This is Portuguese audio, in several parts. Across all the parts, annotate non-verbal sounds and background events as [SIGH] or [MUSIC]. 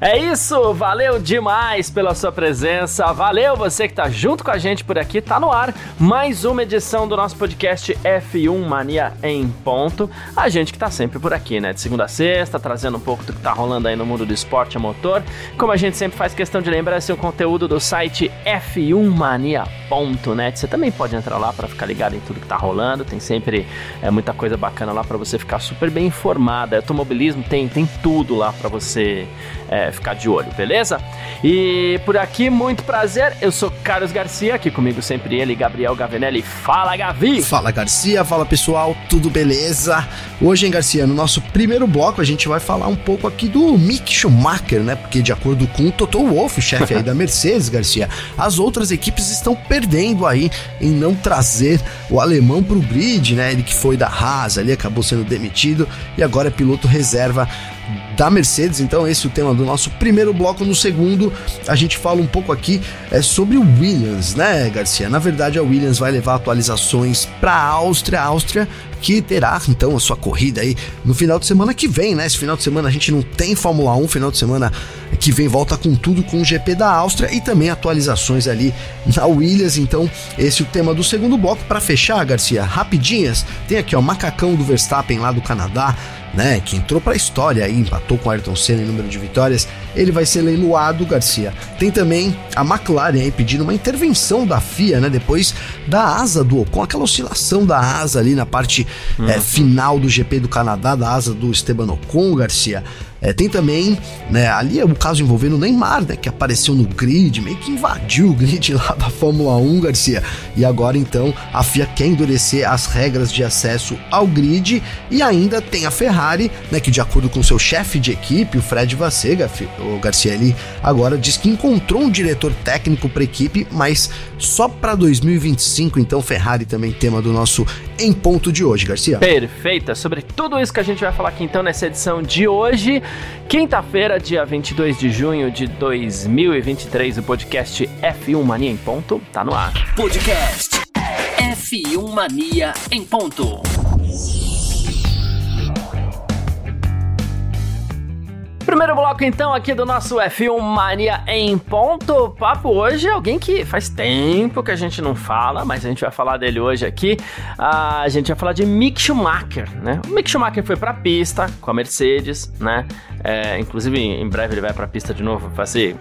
É isso, valeu demais pela sua presença, valeu você que tá junto com a gente por aqui, tá no ar mais uma edição do nosso podcast F1 Mania em ponto. A gente que tá sempre por aqui, né, de segunda a sexta, trazendo um pouco do que tá rolando aí no mundo do esporte a motor. Como a gente sempre faz questão de lembrar, esse é o conteúdo do site f1mania.net. Você também pode entrar lá para ficar ligado em tudo que tá rolando, tem sempre é, muita coisa bacana lá para você ficar super bem informado. Automobilismo tem, tem tudo lá para você é, ficar de olho, beleza? E por aqui, muito prazer, eu sou Carlos Garcia, aqui comigo sempre ele, Gabriel Gavinelli. Fala, Gavi! Fala, Garcia, fala pessoal, tudo beleza? Hoje, hein, Garcia, no nosso primeiro bloco, a gente vai falar um pouco aqui do Mick Schumacher, né? Porque, de acordo com o Toto Wolff, chefe aí da Mercedes, [LAUGHS] Garcia, as outras equipes estão perdendo aí em não trazer o alemão pro grid, né? Ele que foi da Haas ali, acabou sendo demitido e agora é piloto reserva da Mercedes. Então, esse é o tema do nosso primeiro bloco. No segundo, a gente fala um pouco aqui é, sobre o Williams, né, Garcia? Na verdade, a Williams vai levar atualizações para a Áustria. A Áustria que terá então a sua corrida aí no final de semana que vem, né? Esse final de semana a gente não tem Fórmula 1, final de semana que vem volta com tudo com o GP da Áustria e também atualizações ali na Williams. Então, esse é o tema do segundo bloco. Para fechar, Garcia, rapidinhas, tem aqui ó, macacão do Verstappen lá do Canadá né, que entrou para a história aí, empatou com Ayrton Senna em número de vitórias, ele vai ser leiloado, Garcia. Tem também a McLaren aí pedindo uma intervenção da FIA, né, depois da asa do Ocon, aquela oscilação da asa ali na parte uhum. é, final do GP do Canadá, da asa do Esteban Ocon, Garcia. É, tem também, né, ali é o caso envolvendo o Neymar, né, que apareceu no grid, meio que invadiu o grid [LAUGHS] lá da Fórmula 1, Garcia. E agora então a FIA quer endurecer as regras de acesso ao grid e ainda tem a Ferrari, né, que de acordo com seu chefe de equipe, o Fred Vassega, o Garcia ele agora diz que encontrou um diretor técnico para equipe, mas só para 2025, então Ferrari também tema do nosso em ponto de hoje, Garcia. Perfeita, sobre tudo isso que a gente vai falar aqui então nessa edição de hoje. Quinta-feira, dia 22 de junho de 2023, o podcast F1 Mania em Ponto tá no ar. Podcast F1 Mania em Ponto. Primeiro bloco, então, aqui do nosso F1 Mania em ponto. Papo hoje, alguém que faz tempo que a gente não fala, mas a gente vai falar dele hoje aqui. a gente vai falar de Mick Schumacher, né? O Mick Schumacher foi pra pista com a Mercedes, né? É, inclusive, em breve ele vai pra pista de novo fazer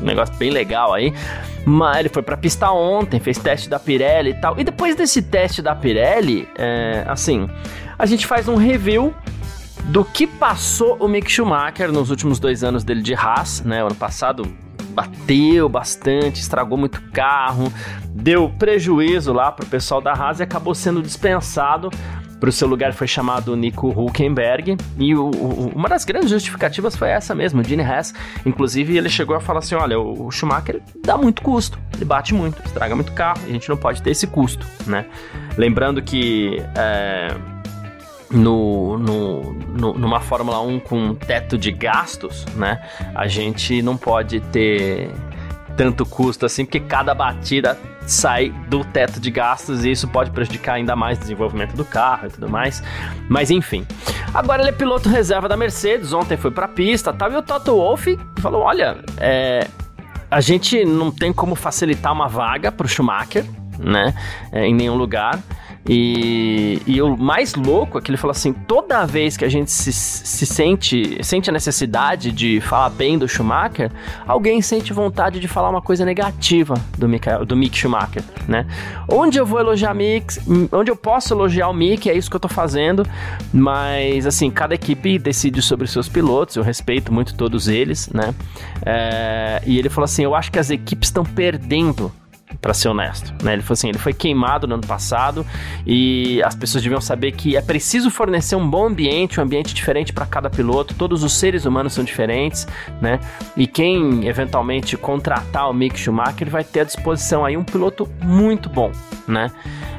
um negócio bem legal aí. Mas ele foi pra pista ontem, fez teste da Pirelli e tal. E depois desse teste da Pirelli, é, assim, a gente faz um review do que passou o Mick Schumacher nos últimos dois anos dele de Haas, né? O ano passado bateu bastante, estragou muito carro, deu prejuízo lá pro pessoal da Haas e acabou sendo dispensado. Para o seu lugar foi chamado Nico Hulkenberg e o, o, uma das grandes justificativas foi essa mesmo, o Gene Haas. Inclusive ele chegou a falar assim, olha, o, Schumacher dá muito custo, ele bate muito, estraga muito carro, a gente não pode ter esse custo, né? Lembrando que é, no, no, no, numa Fórmula 1 com teto de gastos, né? A gente não pode ter tanto custo assim, porque cada batida sai do teto de gastos e isso pode prejudicar ainda mais o desenvolvimento do carro e tudo mais. Mas enfim. Agora ele é piloto reserva da Mercedes, ontem foi pra pista tal, e o Toto Wolff falou: olha, é, a gente não tem como facilitar uma vaga pro Schumacher, né? É, em nenhum lugar. E, e o mais louco é que ele falou assim: toda vez que a gente se, se sente, sente a necessidade de falar bem do Schumacher, alguém sente vontade de falar uma coisa negativa do, Michael, do Mick Schumacher, né? Onde eu vou elogiar Mick, onde eu posso elogiar o Mick, é isso que eu tô fazendo, mas assim, cada equipe decide sobre seus pilotos, eu respeito muito todos eles, né? É, e ele falou assim: eu acho que as equipes estão perdendo para ser honesto, né? Ele foi assim, ele foi queimado no ano passado e as pessoas deviam saber que é preciso fornecer um bom ambiente, um ambiente diferente para cada piloto. Todos os seres humanos são diferentes, né? E quem eventualmente contratar o Mick Schumacher vai ter à disposição aí um piloto muito bom, né?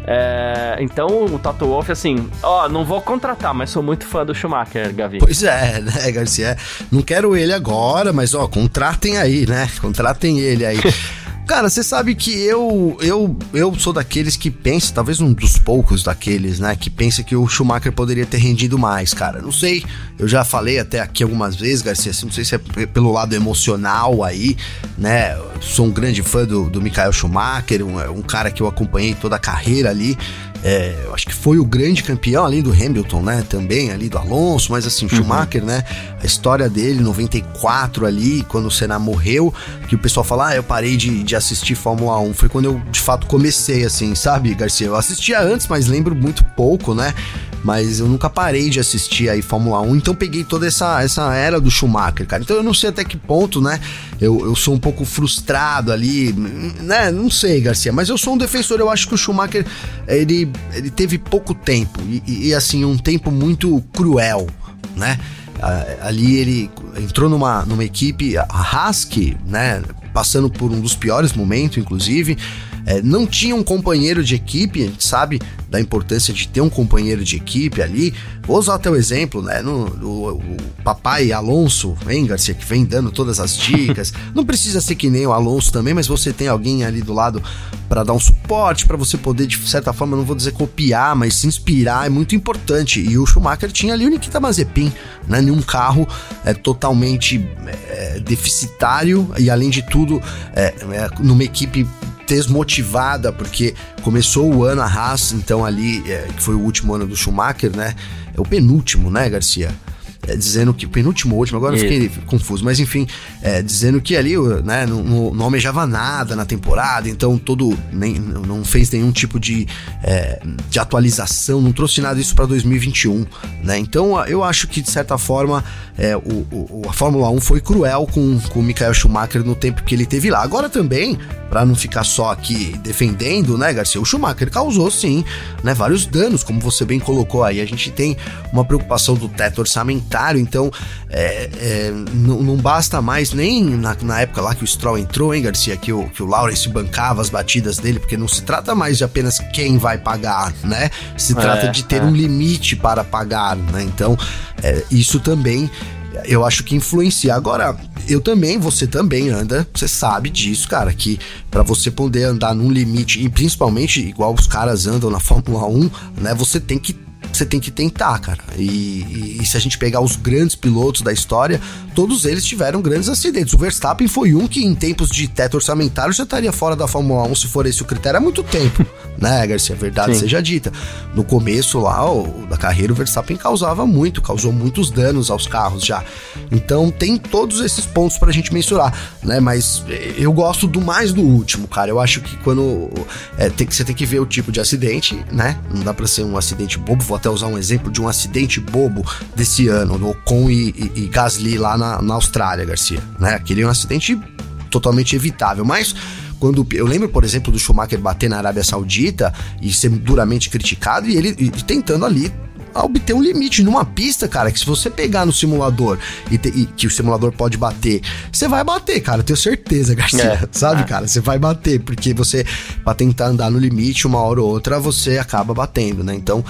É, então o Toto Wolff, assim, ó, não vou contratar, mas sou muito fã do Schumacher, Gavi. Pois é, né, Garcia? Não quero ele agora, mas ó, contratem aí, né? Contratem ele aí. [LAUGHS] Cara, você sabe que eu, eu eu sou daqueles que pensa, talvez um dos poucos daqueles, né, que pensa que o Schumacher poderia ter rendido mais, cara. Não sei, eu já falei até aqui algumas vezes, Garcia, assim, não sei se é pelo lado emocional aí, né? Sou um grande fã do, do Michael Schumacher, um, um cara que eu acompanhei toda a carreira ali. É, eu acho que foi o grande campeão, além do Hamilton, né? Também ali do Alonso, mas assim, uhum. Schumacher, né? A história dele, 94 ali, quando o Senna morreu, que o pessoal fala, ah, eu parei de, de assistir Fórmula 1. Foi quando eu de fato comecei, assim, sabe, Garcia? Eu assistia antes, mas lembro muito pouco, né? mas eu nunca parei de assistir aí Fórmula 1, então peguei toda essa, essa era do Schumacher, cara. Então eu não sei até que ponto, né? Eu, eu sou um pouco frustrado ali, né? Não sei, Garcia, mas eu sou um defensor. Eu acho que o Schumacher ele, ele teve pouco tempo e, e, assim, um tempo muito cruel, né? ali ele entrou numa, numa equipe, a Haas, né? Passando por um dos piores momentos, inclusive é, não tinha um companheiro de equipe, a gente sabe da importância de ter um companheiro de equipe ali. Vou usar até o exemplo, né? No, o, o papai Alonso, hein, Garcia, que vem dando todas as dicas. [LAUGHS] não precisa ser que nem o Alonso também, mas você tem alguém ali do lado para dar um suporte, para você poder, de certa forma, não vou dizer copiar, mas se inspirar, é muito importante. E o Schumacher tinha ali o Nikita Mazepin, né? Num carro é, totalmente é, deficitário e, além de tudo, é, é numa equipe desmotivada, porque começou o ano a Haas, então ali, é, que foi o último ano do Schumacher, né? É o penúltimo, né, Garcia? É, dizendo que. Penúltimo, último, agora eu fiquei confuso, mas enfim, é, dizendo que ali né, não, não, almejava nada na temporada, então todo. Nem, não fez nenhum tipo de, é, de atualização, não trouxe nada disso para 2021, né? Então eu acho que, de certa forma, é, o, o, a Fórmula 1 foi cruel com, com o Michael Schumacher no tempo que ele teve lá. Agora também, para não ficar só aqui defendendo, né, Garcia? O Schumacher causou sim, né, vários danos, como você bem colocou aí. A gente tem uma preocupação do teto orçamentário então é, é, não, não, basta mais nem na, na, época lá que o Stroll entrou, hein, Garcia, que o, que o Lawrence bancava as batidas dele, porque não se trata mais de apenas quem vai pagar, né? Se trata é, de ter é. um limite para pagar, né? Então, é, isso também eu acho que influencia. Agora, eu também, você também anda, você sabe disso, cara, que para você poder andar num limite, e principalmente igual os caras andam na Fórmula 1, né, você tem que você tem que tentar, cara. E, e, e, se a gente pegar os grandes pilotos da história, todos eles tiveram grandes acidentes. O Verstappen foi um que, em tempos de teto orçamentário, já estaria fora da Fórmula 1, se for esse o critério, há muito tempo, [LAUGHS] né, Garcia? A verdade Sim. seja dita. No começo lá o, da carreira, o Verstappen causava muito, causou muitos danos aos carros já. Então tem todos esses pontos pra gente mensurar, né? Mas eh, eu gosto do mais do último, cara. Eu acho que quando é, tem que, você tem que ver o tipo de acidente, né? Não dá pra ser um acidente bobo, vou até usar um exemplo de um acidente bobo desse ano, no Ocon e, e, e Gasly lá na, na Austrália, Garcia, né? Aquele é um acidente totalmente evitável, mas quando eu lembro, por exemplo, do Schumacher bater na Arábia Saudita e ser duramente criticado e ele e tentando ali obter um limite numa pista, cara, que se você pegar no simulador e, te, e que o simulador pode bater, você vai bater, cara, eu tenho certeza, Garcia, é, [LAUGHS] sabe, é. cara, você vai bater, porque você, pra tentar andar no limite, uma hora ou outra, você acaba batendo, né? Então,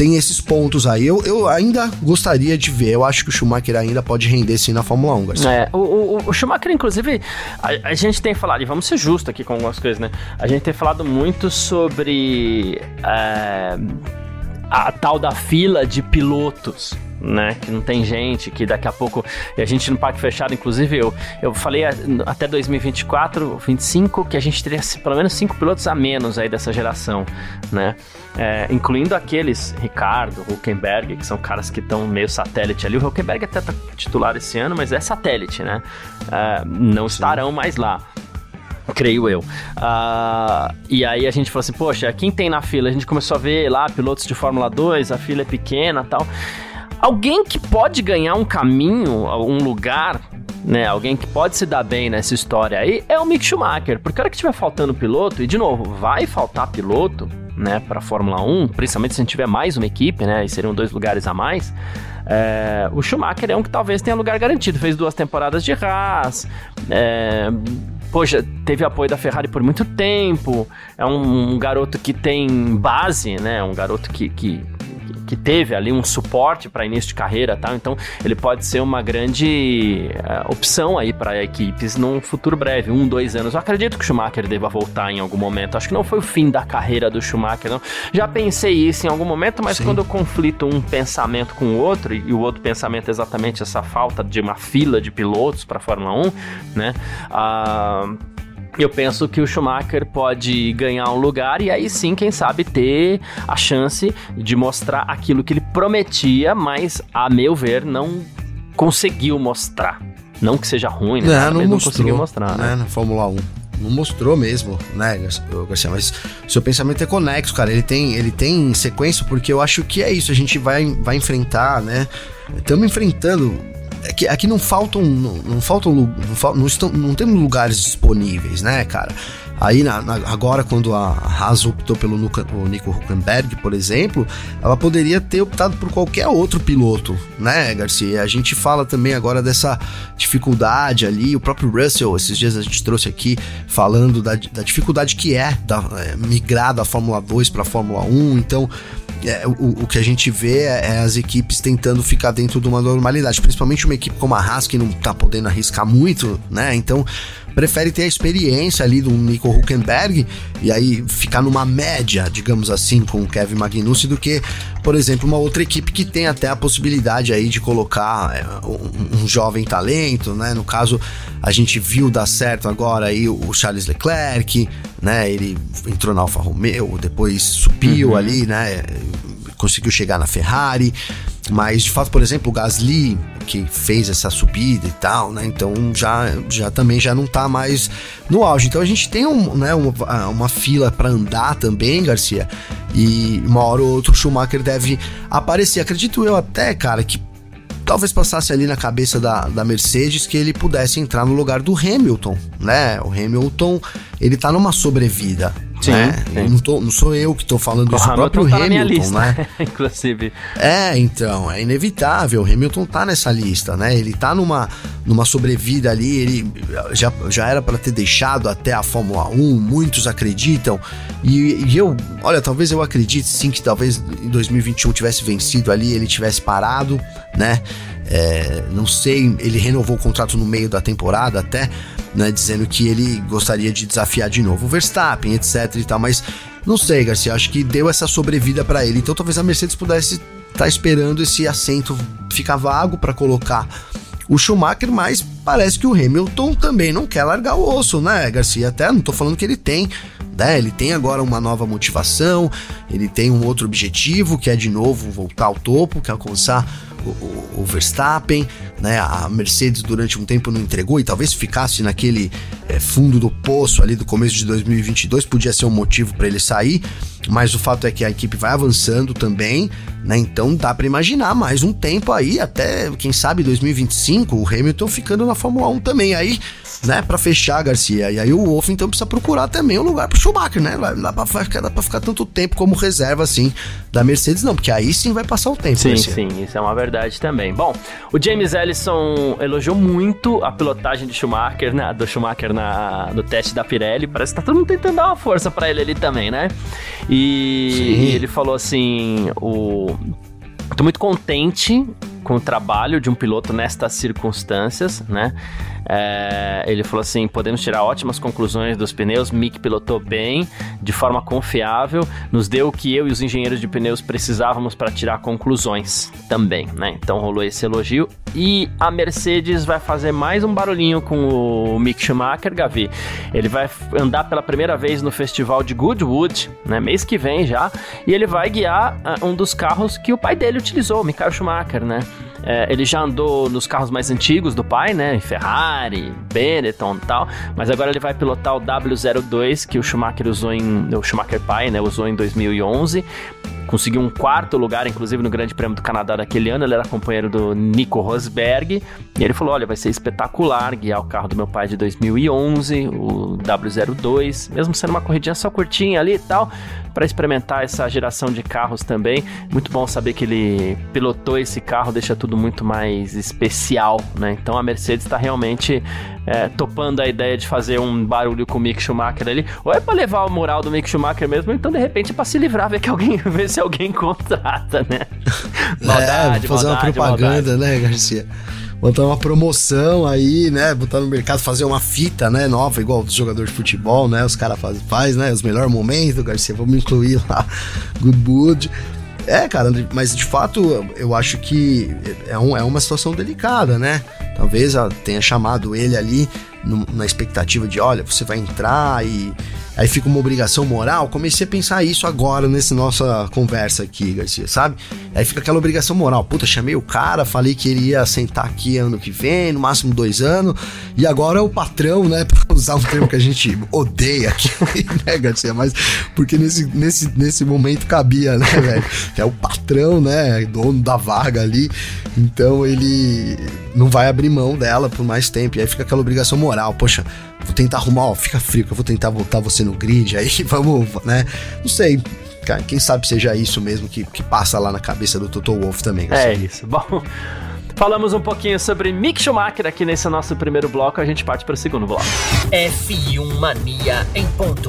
tem esses pontos aí. Eu, eu ainda gostaria de ver. Eu acho que o Schumacher ainda pode render sim na Fórmula 1, Garcia. É, o, o, o Schumacher, inclusive, a, a, gente tem falado, e vamos ser justos aqui com algumas coisas, né? A gente tem falado muito sobre. É, a tal da fila de pilotos né? Que não tem gente, que daqui a pouco. A gente no parque fechado, inclusive, eu, eu falei até 2024, 25, que a gente teria pelo menos cinco pilotos a menos aí dessa geração, né? É, incluindo aqueles, Ricardo, Huckenberg, que são caras que estão meio satélite ali. O Huckenberg até tá titular esse ano, mas é satélite, né? É, não Sim. estarão mais lá creio eu. Uh, e aí a gente falou assim, poxa, quem tem na fila? A gente começou a ver lá pilotos de Fórmula 2, a fila é pequena tal. Alguém que pode ganhar um caminho, um lugar né, alguém que pode se dar bem nessa história aí, é o Mick Schumacher. Porque a hora que tiver faltando piloto, e de novo, vai faltar piloto, né, para Fórmula 1, principalmente se a gente tiver mais uma equipe, né, e seriam dois lugares a mais. É, o Schumacher é um que talvez tenha lugar garantido. Fez duas temporadas de Haas. É, poxa, teve apoio da Ferrari por muito tempo. É um, um garoto que tem base, né? Um garoto que, que que teve ali um suporte para início de carreira, tá? Então ele pode ser uma grande uh, opção aí para equipes num futuro breve, um, dois anos. Eu acredito que o Schumacher deva voltar em algum momento. Acho que não foi o fim da carreira do Schumacher, não. Já pensei isso em algum momento, mas Sim. quando eu conflito um pensamento com o outro e o outro pensamento é exatamente essa falta de uma fila de pilotos para Fórmula 1, né? Uh, eu penso que o Schumacher pode ganhar um lugar e aí sim, quem sabe, ter a chance de mostrar aquilo que ele prometia, mas, a meu ver, não conseguiu mostrar. Não que seja ruim, né? Não, não, não conseguiu mostrar. Né? né? Na Fórmula 1 não mostrou mesmo, né, Garcia? Mas seu pensamento é conexo, cara. Ele tem, ele tem sequência, porque eu acho que é isso. A gente vai, vai enfrentar, né? Estamos enfrentando aqui, é aqui não faltam. Não, não faltam. Não, não, estão, não temos lugares disponíveis, né, cara? Aí na, na, agora, quando a Haas optou pelo Nico Huckenberg, por exemplo, ela poderia ter optado por qualquer outro piloto, né, Garcia? A gente fala também agora dessa dificuldade ali, o próprio Russell, esses dias a gente trouxe aqui falando da, da dificuldade que é, da, é migrar da Fórmula 2 para a Fórmula 1, então é, o, o, que a gente vê é, é, as equipes tentando ficar dentro de uma normalidade, principalmente uma equipe como a Haas que não tá podendo arriscar muito, né? Então prefere ter a experiência ali do Nico Huckenberg e aí ficar numa média, digamos assim, com o Kevin Magnussen do que, por exemplo, uma outra equipe que tem até a possibilidade aí de colocar é, um, um, jovem talento, né? No caso, a gente viu dar certo agora aí o Charles Leclerc, né? Ele entrou na Alfa Romeo, depois subiu uhum. ali, né? Conseguiu chegar na Ferrari. Mas, de fato, por exemplo, o Gasly, que fez essa subida e tal, né? Então já, já também já não tá mais no auge. Então a gente tem um, né, uma, uma fila para andar também, Garcia. E uma hora ou outra o Schumacher deve aparecer. Acredito eu até, cara, que talvez passasse ali na cabeça da, da Mercedes que ele pudesse entrar no lugar do Hamilton, né? O Hamilton, ele tá numa sobrevida. Sim, né? sim. Não, tô, não, sou eu que estou falando isso, o próprio tá Hamilton, lista, né? [LAUGHS] Inclusive. É, então, é inevitável. O Hamilton tá nessa lista, né? Ele tá numa, numa sobrevida ali, ele já, já era para ter deixado até a Fórmula 1, muitos acreditam. E, e, eu, olha, talvez eu acredite sim que talvez em 2021 tivesse vencido ali, ele tivesse parado, né? É, não sei, ele renovou o contrato no meio da temporada até, né, dizendo que ele gostaria de desafiar de novo o Verstappen, etc e tal, mas não sei, Garcia, acho que deu essa sobrevida para ele. Então talvez a Mercedes pudesse estar tá esperando esse assento ficar vago para colocar o Schumacher, mas parece que o Hamilton também não quer largar o osso, né, Garcia? Até não tô falando que ele tem, né? Ele tem agora uma nova motivação, ele tem um outro objetivo, que é de novo voltar ao topo, que é alcançar o, o, Verstappen, né? A Mercedes durante um tempo não entregou e talvez ficasse naquele é, fundo do poço ali do começo de 2022, podia ser um motivo para ele sair, mas o fato é que a equipe vai avançando também, né? Então dá para imaginar mais um tempo aí, até quem sabe 2025, o Hamilton ficando na Fórmula 1 também. Aí né, para fechar, Garcia. E aí o Wolff então precisa procurar também um lugar pro Schumacher, né? Não dá pra ficar, ficar tanto tempo como reserva assim da Mercedes, não, porque aí sim vai passar o tempo. Sim, Garcia. sim, isso é uma verdade também. Bom, o James Ellison elogiou muito a pilotagem de Schumacher, né, do Schumacher na, no teste da Pirelli. Parece que tá todo mundo tentando dar uma força para ele ali também, né? E, e ele falou assim: o. Tô muito contente com o trabalho de um piloto nestas circunstâncias, né? É, ele falou assim: podemos tirar ótimas conclusões dos pneus. Mick pilotou bem, de forma confiável, nos deu o que eu e os engenheiros de pneus precisávamos para tirar conclusões também, né? Então rolou esse elogio. E a Mercedes vai fazer mais um barulhinho com o Mick Schumacher, Gavi. Ele vai andar pela primeira vez no festival de Goodwood, né? Mês que vem já, e ele vai guiar uh, um dos carros que o pai dele utilizou, o Michael Schumacher, né? É, ele já andou nos carros mais antigos do pai, né? Ferrari, Benetton e tal. Mas agora ele vai pilotar o W02 que o Schumacher usou em. O Schumacher pai, né? Usou em 2011 conseguiu um quarto lugar, inclusive no Grande Prêmio do Canadá daquele ano. Ele era companheiro do Nico Rosberg. E ele falou: Olha, vai ser espetacular guiar o carro do meu pai de 2011, o W02, mesmo sendo uma corridinha só curtinha ali e tal, para experimentar essa geração de carros também. Muito bom saber que ele pilotou esse carro, deixa tudo muito mais especial, né? Então a Mercedes está realmente é, topando a ideia de fazer um barulho com o Mick Schumacher ali. Ou é para levar o moral do Mick Schumacher mesmo, então de repente é pra se livrar, ver que alguém, [LAUGHS] ver se alguém contrata, né? [LAUGHS] maldade, é, fazer maldade, uma propaganda, maldade. né, Garcia? botar uma promoção aí, né? Botar no mercado, fazer uma fita, né? Nova, igual dos jogadores de futebol, né? Os caras fazem, faz, né? Os melhores momentos, Garcia, vamos incluir lá. Good Mood. É, cara, mas de fato eu acho que é, um, é uma situação delicada, né? Talvez tenha chamado ele ali no, na expectativa de, olha, você vai entrar e aí fica uma obrigação moral. Comecei a pensar isso agora nessa nossa conversa aqui, Garcia, sabe? Aí fica aquela obrigação moral. Puta, chamei o cara, falei que ele ia sentar aqui ano que vem, no máximo dois anos, e agora é o patrão, né? [LAUGHS] Pra usar um termo que a gente odeia aqui, [LAUGHS] né, Garcia? Mas porque nesse, nesse, nesse momento cabia, né, [LAUGHS] velho? É o patrão, né? Dono da vaga ali. Então ele não vai abrir mão dela por mais tempo. E aí fica aquela obrigação moral. Poxa, vou tentar arrumar, ó, fica frio, que eu vou tentar voltar você no grid. Aí [LAUGHS] vamos, né? Não sei. Cara, quem sabe seja isso mesmo que, que passa lá na cabeça do Toto Wolff também. É isso. Bom. Falamos um pouquinho sobre Mick Schumacher aqui nesse nosso primeiro bloco, a gente parte para o segundo bloco. F1 Mania em ponto.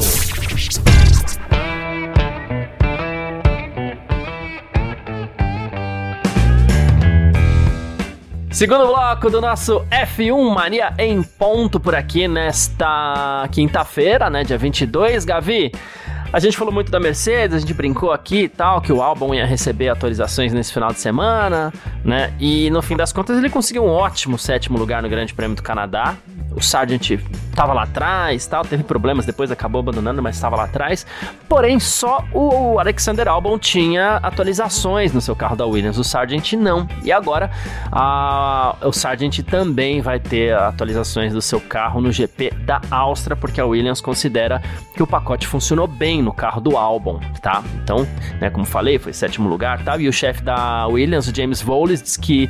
Segundo bloco do nosso F1 Mania em ponto por aqui nesta quinta-feira, né, dia 22, Gavi. A gente falou muito da Mercedes, a gente brincou aqui e tal, que o álbum ia receber atualizações nesse final de semana, né? E no fim das contas ele conseguiu um ótimo sétimo lugar no Grande Prêmio do Canadá, o Sargent estava lá atrás, tal, teve problemas, depois acabou abandonando, mas estava lá atrás. Porém, só o Alexander Albon tinha atualizações no seu carro da Williams, o Sargent não. E agora a, o Sargent também vai ter atualizações do seu carro no GP da Áustria, porque a Williams considera que o pacote funcionou bem no carro do Albon, tá? Então, né, como falei, foi sétimo lugar, tá? E o chefe da Williams, o James Voles, diz que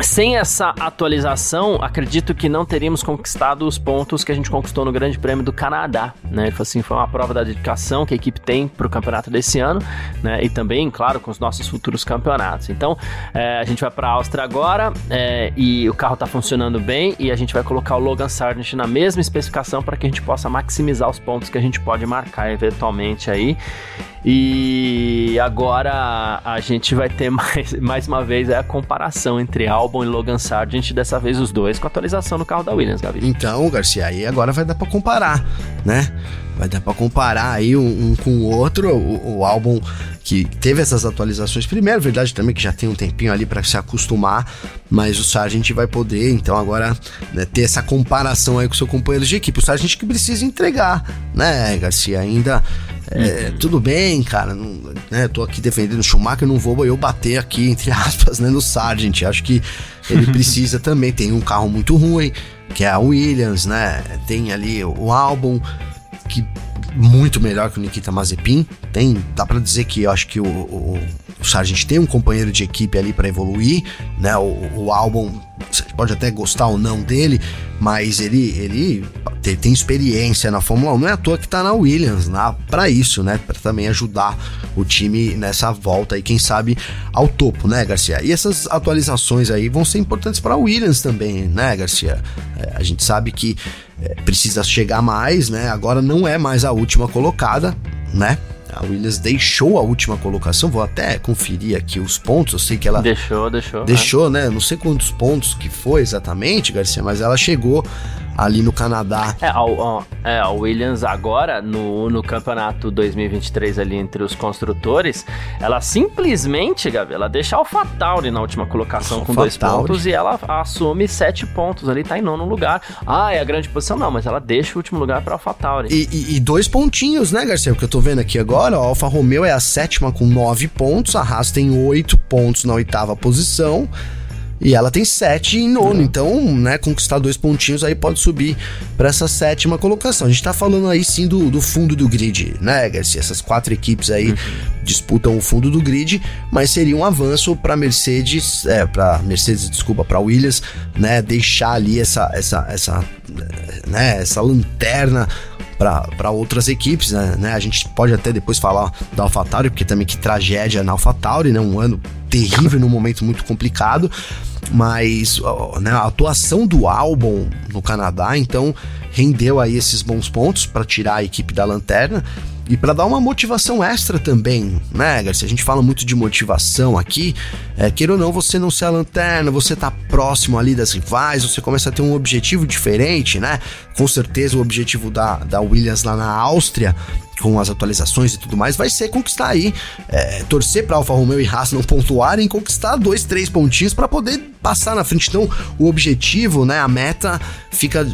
sem essa atualização, acredito que não teríamos conquistado os pontos que a gente conquistou no Grande Prêmio do Canadá, né? Falou assim, foi uma prova da dedicação que a equipe tem para o campeonato desse ano, né? E também, claro, com os nossos futuros campeonatos. Então, é, a gente vai para a Áustria agora é, e o carro está funcionando bem e a gente vai colocar o Logan Sargent na mesma especificação para que a gente possa maximizar os pontos que a gente pode marcar eventualmente aí. E agora a gente vai ter [LAUGHS] mais, mais uma vez a comparação entre Albon e Logan Sargent, dessa vez os dois com atualização no carro da Williams, Gabi. Então, Garcia, aí agora vai dar para comparar, né? Vai dar para comparar aí um, um, com o outro, o, o, álbum que teve essas atualizações primeiro, verdade também que já tem um tempinho ali para se acostumar, mas o Sargent vai poder, então agora né, ter essa comparação aí com o seu companheiro de equipe. O Sargent que precisa entregar, né, Garcia? Ainda é, uhum. tudo bem, cara, não, né, tô aqui defendendo o Schumacher, não vou eu bater aqui, entre aspas, né, no Sargent. Acho que ele [LAUGHS] precisa também, tem um carro muito ruim, que é a Williams, né, tem ali o álbum, que muito melhor que o Nikita Mazepin. Tem, dá para dizer que eu acho que o, o, o Sargent tem um companheiro de equipe ali para evoluir, né? O, o álbum você pode até gostar ou não dele, mas ele ele tem, tem experiência na Fórmula 1, não é à toa que tá na Williams, lá para isso, né? Para também ajudar o time nessa volta e quem sabe ao topo, né, Garcia? E essas atualizações aí vão ser importantes para Williams também, né, Garcia? É, a gente sabe que é, precisa chegar mais, né? Agora não é mais a última colocada, né? A Williams deixou a última colocação, vou até conferir aqui os pontos, eu sei que ela... Deixou, deixou. Deixou, né? Não sei quantos pontos que foi exatamente, Garcia, mas ela chegou ali no Canadá. É, a, a, é, a Williams agora, no, no campeonato 2023 ali entre os construtores, ela simplesmente, Gabi, ela deixa AlphaTauri na última colocação Alpha com dois Tauri. pontos e ela assume sete pontos ali, tá em nono lugar. Ah, é a grande posição? Não, mas ela deixa o último lugar pra AlphaTauri. E, e, e dois pontinhos, né, Garcia? O que eu tô vendo aqui agora, a Alfa Romeo é a sétima com nove pontos, a Haas tem oito pontos na oitava posição. E ela tem sete em nono. Então, né, conquistar dois pontinhos aí pode subir para essa sétima colocação. A gente tá falando aí sim do, do fundo do grid, né, Garcia? Essas quatro equipes aí uhum. disputam o fundo do grid, mas seria um avanço para Mercedes, é, para Mercedes, desculpa, para Williams, né, deixar ali essa essa essa né, essa lanterna para outras equipes, né, né? A gente pode até depois falar da AlphaTauri, porque também que tragédia na AlphaTauri, né? Um ano terrível num momento muito complicado, mas né, a atuação do álbum no Canadá, então rendeu aí esses bons pontos para tirar a equipe da lanterna e para dar uma motivação extra também, né, Garcia? A gente fala muito de motivação aqui, é, queira ou não, você não ser a lanterna, você tá próximo ali das rivais, você começa a ter um objetivo diferente, né? Com certeza o objetivo da, da Williams lá na Áustria com as atualizações e tudo mais, vai ser conquistar aí, é, torcer para Alfa Romeo e Haas não pontuarem, conquistar dois, três pontinhos para poder passar na frente. Então, o objetivo, né, a meta fica,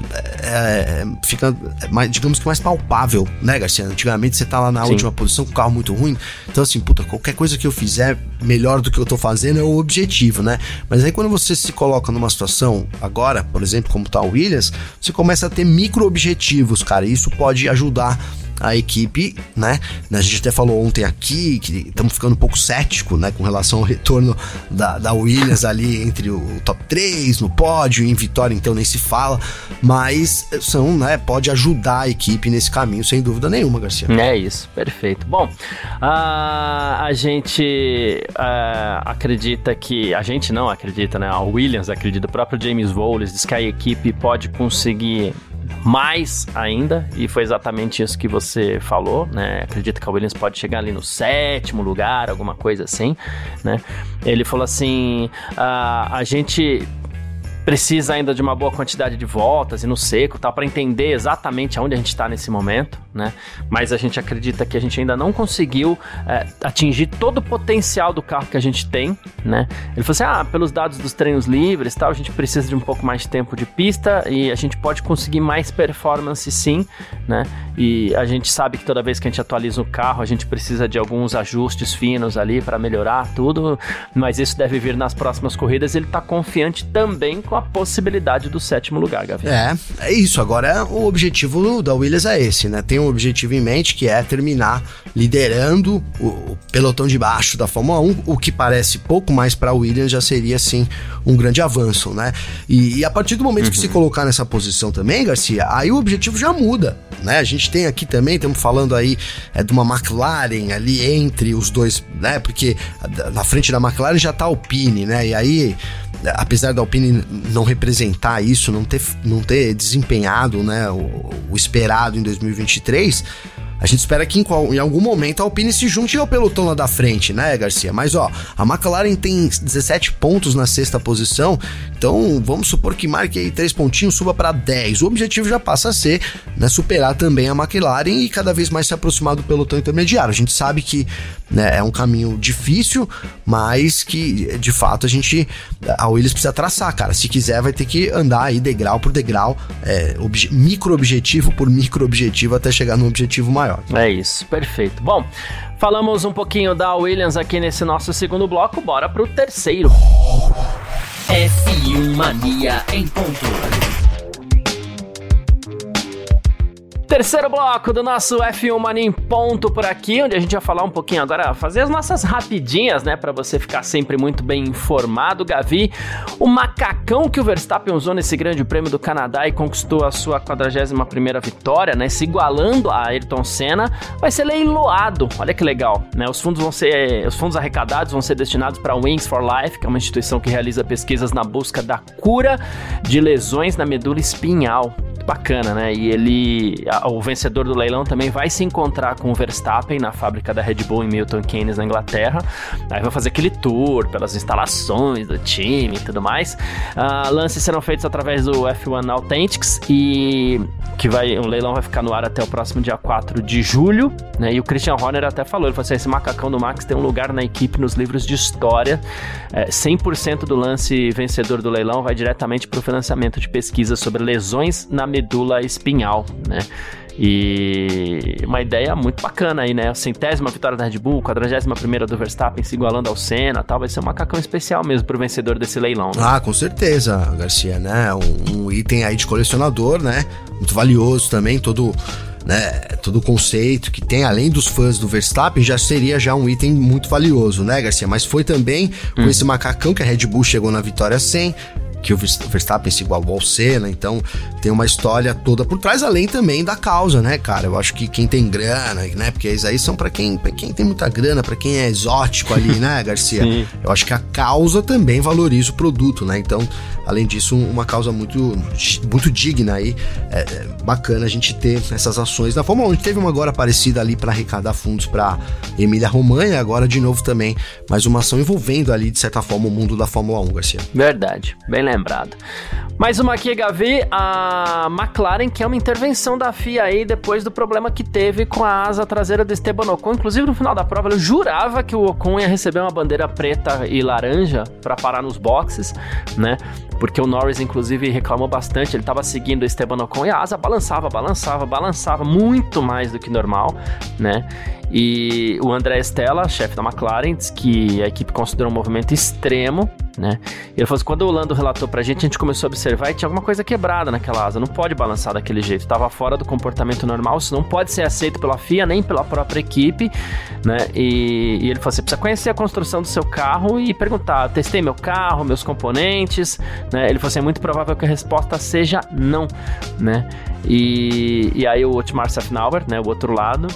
é, fica mais, digamos que mais palpável, né, Garcia? Antigamente você tá lá na Sim. última posição com o carro muito ruim, então assim, puta, qualquer coisa que eu fizer melhor do que eu tô fazendo é o objetivo, né? Mas aí quando você se coloca numa situação agora, por exemplo, como tá o Williams, você começa a ter micro objetivos, cara, e isso pode ajudar a equipe, né? A gente até falou ontem aqui que estamos ficando um pouco cético, né, com relação ao retorno da, da Williams ali entre o top 3 no pódio, em vitória então nem se fala, mas são, né, pode ajudar a equipe nesse caminho sem dúvida nenhuma, Garcia. É isso, perfeito. Bom, a, a gente a, acredita que a gente não acredita, né? A Williams acredita, o próprio James Wallace diz que a equipe pode conseguir mais ainda, e foi exatamente isso que você falou, né? Acredito que a Williams pode chegar ali no sétimo lugar, alguma coisa assim, né? Ele falou assim: a, ah, a gente precisa ainda de uma boa quantidade de voltas e no seco, tá, para entender exatamente aonde a gente está nesse momento, né? Mas a gente acredita que a gente ainda não conseguiu é, atingir todo o potencial do carro que a gente tem, né? Ele falou assim: ah, pelos dados dos treinos livres, tal, a gente precisa de um pouco mais de tempo de pista e a gente pode conseguir mais performance, sim, né? E a gente sabe que toda vez que a gente atualiza o carro, a gente precisa de alguns ajustes finos ali para melhorar tudo, mas isso deve vir nas próximas corridas. Ele tá confiante também com a possibilidade do sétimo lugar, Gavi. É, é isso. Agora o objetivo da Williams é esse, né? Tem um objetivo em mente que é terminar liderando o, o pelotão de baixo da Fórmula 1, o que parece pouco mais para Williams já seria assim um grande avanço, né? E, e a partir do momento uhum. que se colocar nessa posição também, Garcia, aí o objetivo já muda, né? A gente tem aqui também, estamos falando aí é, de uma McLaren ali entre os dois, né? Porque na frente da McLaren já tá Alpine, né? E aí apesar da Alpine não representar isso, não ter, não ter desempenhado né, o, o esperado em 2023, a gente espera que em, qual, em, algum momento a Alpine se junte ao pelotão lá da frente, né, Garcia? Mas ó, a McLaren tem 17 pontos na sexta posição, então vamos supor que marque aí 3 pontinhos, suba para 10. O objetivo já passa a ser né, superar também a McLaren e cada vez mais se aproximar do pelotão intermediário. A gente sabe que né, é um caminho difícil, mas que de fato a gente, a Williams precisa traçar, cara. Se quiser, vai ter que andar aí degrau por degrau, é, micro objetivo por micro objetivo até chegar no objetivo maior maior. É isso, perfeito. Bom, falamos um pouquinho da Williams aqui nesse nosso segundo bloco, bora pro terceiro. F1 Mania em ponto. Terceiro bloco do nosso F1 Mania em ponto por aqui, onde a gente vai falar um pouquinho agora, fazer as nossas rapidinhas, né, para você ficar sempre muito bem informado, Gavi. O macacão que o Verstappen usou nesse Grande Prêmio do Canadá e conquistou a sua 41ª vitória, né, se igualando a Ayrton Senna, vai ser leiloado. Olha que legal, né? Os fundos vão ser, os fundos arrecadados vão ser destinados para Wings for Life, que é uma instituição que realiza pesquisas na busca da cura de lesões na medula espinhal bacana, né? E ele, o vencedor do leilão também vai se encontrar com o Verstappen na fábrica da Red Bull em Milton Keynes, na Inglaterra. Aí vai fazer aquele tour pelas instalações do time e tudo mais. Uh, lances serão feitos através do F1 Authentics e que vai, o leilão vai ficar no ar até o próximo dia 4 de julho, né? E o Christian Horner até falou, ele falou assim, esse macacão do Max tem um lugar na equipe nos livros de história. É, 100% do lance vencedor do leilão vai diretamente para o financiamento de pesquisas sobre lesões na medula espinhal, né? E uma ideia muito bacana aí, né? A centésima vitória da Red Bull, quadragésima primeira do Verstappen se igualando ao Senna tal. Vai ser um macacão especial mesmo pro vencedor desse leilão. Né? Ah, com certeza, Garcia, né? Um, um item aí de colecionador, né? Muito valioso também, todo né, todo o conceito que tem, além dos fãs do Verstappen, já seria já um item muito valioso, né, Garcia? Mas foi também com hum. esse macacão que a Red Bull chegou na vitória sem, que o Verstappen se igualou ao Senna, então tem uma história toda por trás, além também da causa, né, cara? Eu acho que quem tem grana, né? Porque aí são para quem, pra quem tem muita grana, para quem é exótico ali, né, Garcia? [LAUGHS] Sim. Eu acho que a causa também valoriza o produto, né? Então, além disso, uma causa muito, muito digna aí. É, é bacana a gente ter essas ações da Fórmula 1. A gente teve uma agora parecida ali para arrecadar fundos para Emília Romanha, agora de novo também mais uma ação envolvendo ali, de certa forma, o mundo da Fórmula 1, Garcia. Verdade, bem lembrado. Mais uma aqui, Gavi, a McLaren, que é uma intervenção da FIA aí depois do problema que teve com a asa traseira do Esteban Ocon. Inclusive, no final da prova, ele jurava que o Ocon ia receber uma bandeira preta e laranja para parar nos boxes, né? Porque o Norris, inclusive, reclamou bastante. Ele estava seguindo o Esteban Ocon e a asa balançava, balançava, balançava muito mais do que normal, né? E o André Stella, chefe da McLaren, disse que a equipe considerou um movimento extremo, né? Ele falou assim, quando o Lando relatou pra gente, a gente começou a observar e tinha alguma coisa quebrada naquela asa, não pode balançar daquele jeito, estava fora do comportamento normal, isso não pode ser aceito pela FIA, nem pela própria equipe, né? E, e ele falou assim, precisa conhecer a construção do seu carro e perguntar, testei meu carro, meus componentes, né? Ele falou assim, é muito provável que a resposta seja não, né? E, e aí o Otmar Safnauer, né, o outro lado,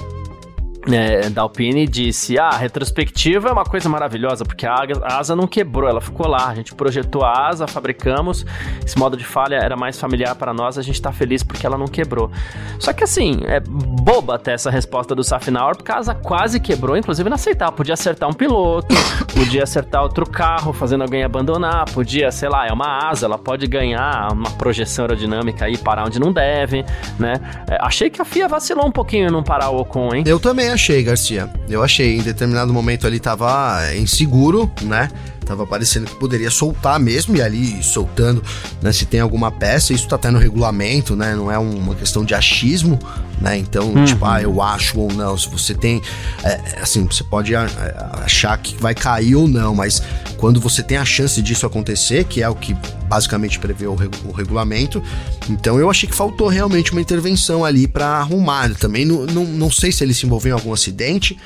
é, da Alpine disse: Ah, a retrospectiva é uma coisa maravilhosa, porque a asa não quebrou, ela ficou lá. A gente projetou a asa, fabricamos. Esse modo de falha era mais familiar para nós, a gente tá feliz porque ela não quebrou. Só que assim, é boba até essa resposta do Safnauer, porque a asa quase quebrou, inclusive não aceitar. Podia acertar um piloto, [COUGHS] podia acertar outro carro, fazendo alguém abandonar, podia, sei lá, é uma asa, ela pode ganhar uma projeção aerodinâmica e parar onde não deve, né? É, achei que a FIA vacilou um pouquinho em não parar o Ocon, hein? Eu também achei, Garcia. Eu achei. Em determinado momento ali tava inseguro, né? Tava parecendo que poderia soltar mesmo, e ali soltando, né? Se tem alguma peça, isso tá até no regulamento, né? Não é uma questão de achismo, né? Então, uhum. tipo, ah, eu acho ou não. Se você tem. É, assim, você pode achar que vai cair ou não, mas quando você tem a chance disso acontecer, que é o que basicamente prevê o, regu o regulamento, então eu achei que faltou realmente uma intervenção ali para arrumar. Também não, não, não sei se ele se envolveu em algum acidente,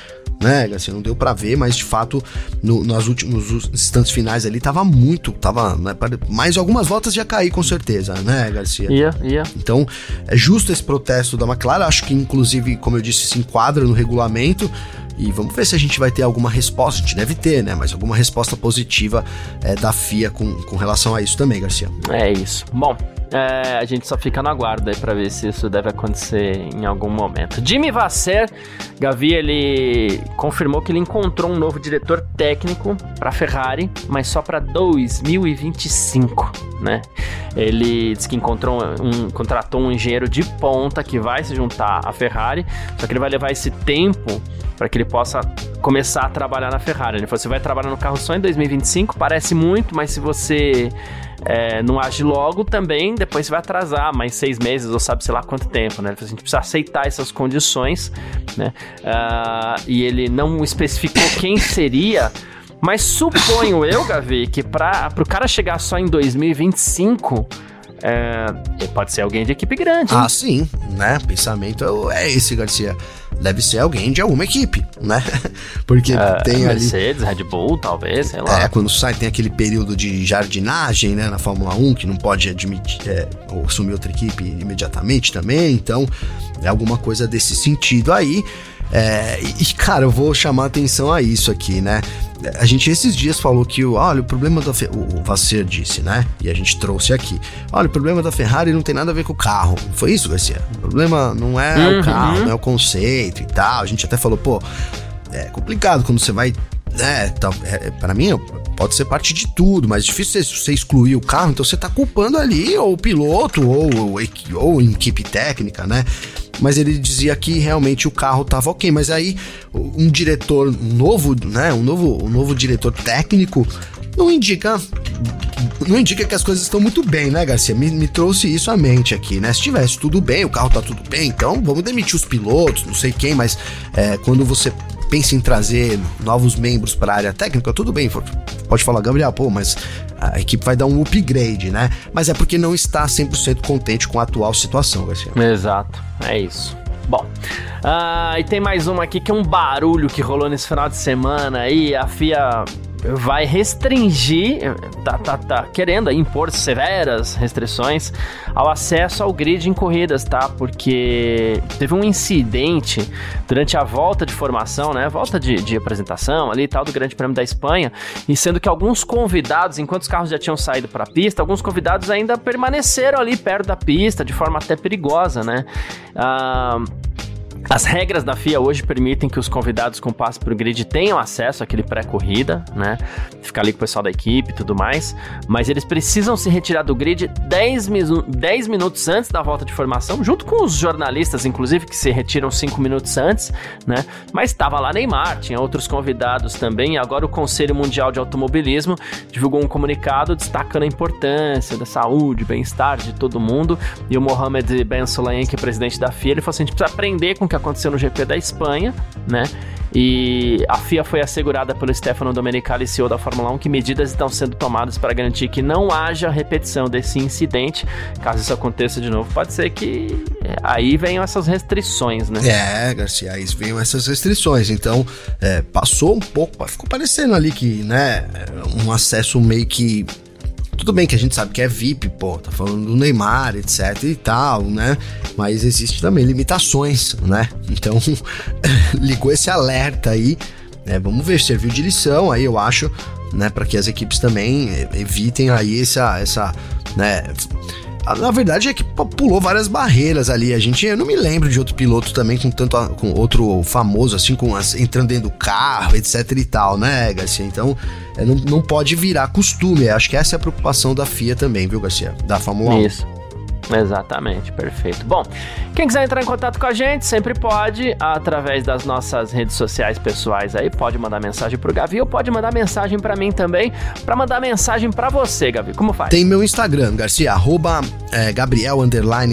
né? Assim, não deu para ver, mas de fato, no, nos últimos instantes finais ali tava muito, tava né, mais algumas voltas ia cair com certeza, né, Garcia? Ia, ia. Então, é justo esse protesto da McLaren, acho que inclusive, como eu disse, se enquadra no regulamento. E vamos ver se a gente vai ter alguma resposta. A gente deve ter, né? Mas alguma resposta positiva é, da FIA com, com relação a isso também, Garcia. É isso. Bom, é, a gente só fica no aguardo aí pra ver se isso deve acontecer em algum momento. Jimmy Vasser, Gavi, ele confirmou que ele encontrou um novo diretor técnico para Ferrari, mas só para 2025, né? Ele disse que encontrou um, contratou um engenheiro de ponta que vai se juntar à Ferrari, só que ele vai levar esse tempo para que ele possa começar a trabalhar na Ferrari. Ele falou: você vai trabalhar no carro só em 2025, parece muito, mas se você é, não age logo também, depois você vai atrasar mais seis meses ou sabe sei lá quanto tempo, né? Ele falou, a gente precisa aceitar essas condições, né? Uh, e ele não especificou [LAUGHS] quem seria, mas suponho eu, Gavi, que para o cara chegar só em 2025 é, pode ser alguém de equipe grande. Hein? Ah, sim, né? Pensamento é esse, Garcia. Deve ser alguém de alguma equipe, né? [LAUGHS] Porque é, tem ali. Mercedes, Red Bull, talvez, sei lá. É, quando sai, tem aquele período de jardinagem, né? Na Fórmula 1, que não pode admitir, é, ou assumir outra equipe imediatamente também. Então, é alguma coisa desse sentido aí. É, e, cara, eu vou chamar atenção a isso aqui, né? A gente esses dias falou que, olha, o problema da. Fe... O Vasser disse, né? E a gente trouxe aqui. Olha, o problema da Ferrari não tem nada a ver com o carro. Foi isso, Garcia? O problema não é uhum. o carro, não é o conceito e tal. A gente até falou, pô, é complicado quando você vai. É, tá, é, para mim pode ser parte de tudo, mas é difícil você excluir o carro, então você tá culpando ali ou o piloto ou, ou, ou equipe técnica, né? Mas ele dizia que realmente o carro estava ok. Mas aí um diretor novo, né, um novo, um novo diretor técnico não indica não indica que as coisas estão muito bem, né, Garcia? Me, me, trouxe isso à mente aqui, né? Se tivesse tudo bem, o carro tá tudo bem, então vamos demitir os pilotos, não sei quem, mas é, quando você pensa em trazer novos membros para a área técnica, tudo bem, pode falar, Gabriel, pô, mas a equipe vai dar um upgrade, né? Mas é porque não está 100% contente com a atual situação, Garcia. Exato, é isso. Bom, uh, e tem mais uma aqui que é um barulho que rolou nesse final de semana aí. A FIA vai restringir, tá, tá, tá querendo impor severas restrições ao acesso ao grid em corridas, tá? Porque teve um incidente durante a volta de formação, né? Volta de, de apresentação ali e tal do Grande Prêmio da Espanha, e sendo que alguns convidados, enquanto os carros já tinham saído para a pista, alguns convidados ainda permaneceram ali perto da pista de forma até perigosa, né? Ah, as regras da FIA hoje permitem que os convidados com passe para o grid tenham acesso àquele pré-corrida, né? Ficar ali com o pessoal da equipe e tudo mais. Mas eles precisam se retirar do grid 10, 10 minutos antes da volta de formação, junto com os jornalistas, inclusive, que se retiram 5 minutos antes, né? Mas estava lá Neymar, tinha outros convidados também. E agora o Conselho Mundial de Automobilismo divulgou um comunicado destacando a importância da saúde, bem-estar de todo mundo. E o Mohamed Ben Sulayem, que é presidente da FIA, ele falou assim: a gente precisa aprender com que aconteceu no GP da Espanha, né? E a FIA foi assegurada pelo Stefano Domenicali, CEO da Fórmula 1, que medidas estão sendo tomadas para garantir que não haja repetição desse incidente. Caso isso aconteça de novo, pode ser que é, aí venham essas restrições, né? É, Garcia, aí venham essas restrições. Então, é, passou um pouco, ficou parecendo ali que, né, um acesso meio que tudo bem que a gente sabe que é VIP, pô, tá falando do Neymar, etc e tal, né? Mas existe também limitações, né? Então, [LAUGHS] ligou esse alerta aí, né? Vamos ver, serviu de lição aí, eu acho, né? Para que as equipes também evitem aí essa, essa, né? Na verdade é que pulou várias barreiras ali. A gente, eu não me lembro de outro piloto também com tanto com outro famoso assim com as, entrando dentro do carro, etc e tal, né, Garcia? Então, é, não, não pode virar costume. Acho que essa é a preocupação da FIA também, viu, Garcia? Da Fórmula 1. Isso. Exatamente, perfeito. Bom, quem quiser entrar em contato com a gente, sempre pode, através das nossas redes sociais pessoais aí, pode mandar mensagem pro Gavi ou pode mandar mensagem para mim também, para mandar mensagem para você, Gavi. Como faz? Tem meu Instagram, Garcia, arroba é, Gabriel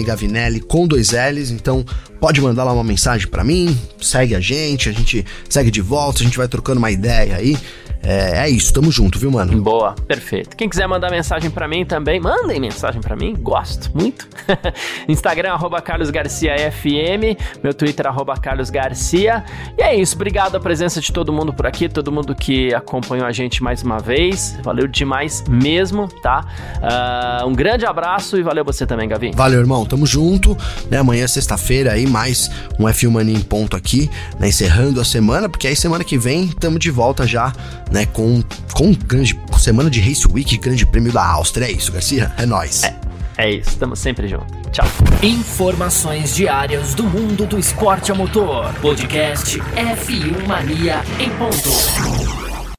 Gavinelli com dois L's, então pode mandar lá uma mensagem para mim, segue a gente, a gente segue de volta, a gente vai trocando uma ideia aí. É, é isso, tamo junto, viu, mano? Boa, perfeito. Quem quiser mandar mensagem para mim também, mandem mensagem para mim, gosto muito. [LAUGHS] Instagram, arroba carlosgarciafm, meu Twitter, arroba carlosgarcia. E é isso, obrigado a presença de todo mundo por aqui, todo mundo que acompanhou a gente mais uma vez. Valeu demais mesmo, tá? Uh, um grande abraço e valeu você também, Gavi. Valeu, irmão, tamo junto. Né, amanhã, sexta-feira, aí mais um F1 Mania em ponto aqui, né, encerrando a semana, porque aí semana que vem tamo de volta já né, com, com grande semana de Race Week, grande prêmio da Áustria. É isso, Garcia? É nóis. É, é isso, estamos sempre juntos. Tchau. Informações diárias do mundo do esporte a motor. Podcast F1 Mania em ponto.